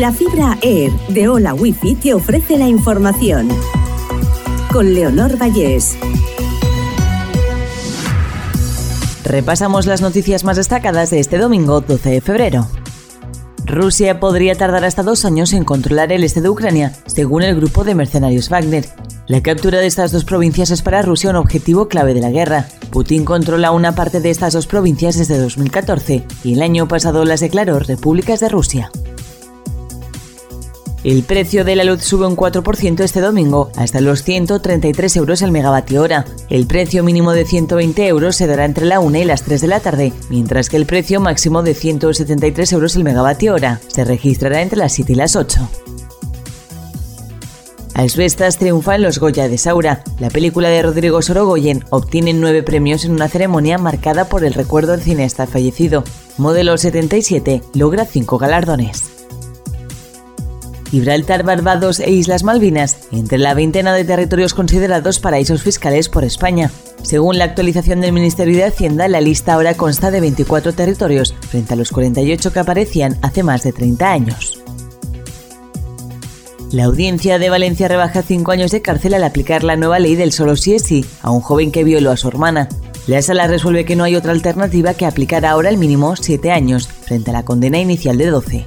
La fibra Air de Hola Wifi te ofrece la información. Con Leonor Vallés. Repasamos las noticias más destacadas de este domingo 12 de febrero. Rusia podría tardar hasta dos años en controlar el este de Ucrania, según el grupo de mercenarios Wagner. La captura de estas dos provincias es para Rusia un objetivo clave de la guerra. Putin controla una parte de estas dos provincias desde 2014 y el año pasado las declaró repúblicas de Rusia. El precio de la luz sube un 4% este domingo hasta los 133 euros el megavatio hora. El precio mínimo de 120 euros se dará entre la 1 y las 3 de la tarde, mientras que el precio máximo de 173 euros el megavatio hora se registrará entre las 7 y las 8. Asbestas triunfa en los Goya de Saura. La película de Rodrigo Sorogoyen obtiene nueve premios en una ceremonia marcada por el recuerdo del cineasta fallecido. Modelo 77 logra cinco galardones. Gibraltar, Barbados e Islas Malvinas, entre la veintena de territorios considerados paraísos fiscales por España. Según la actualización del Ministerio de Hacienda, la lista ahora consta de 24 territorios, frente a los 48 que aparecían hace más de 30 años. La audiencia de Valencia rebaja cinco años de cárcel al aplicar la nueva ley del solo sí es sí a un joven que violó a su hermana. La sala resuelve que no hay otra alternativa que aplicar ahora el mínimo 7 años, frente a la condena inicial de 12.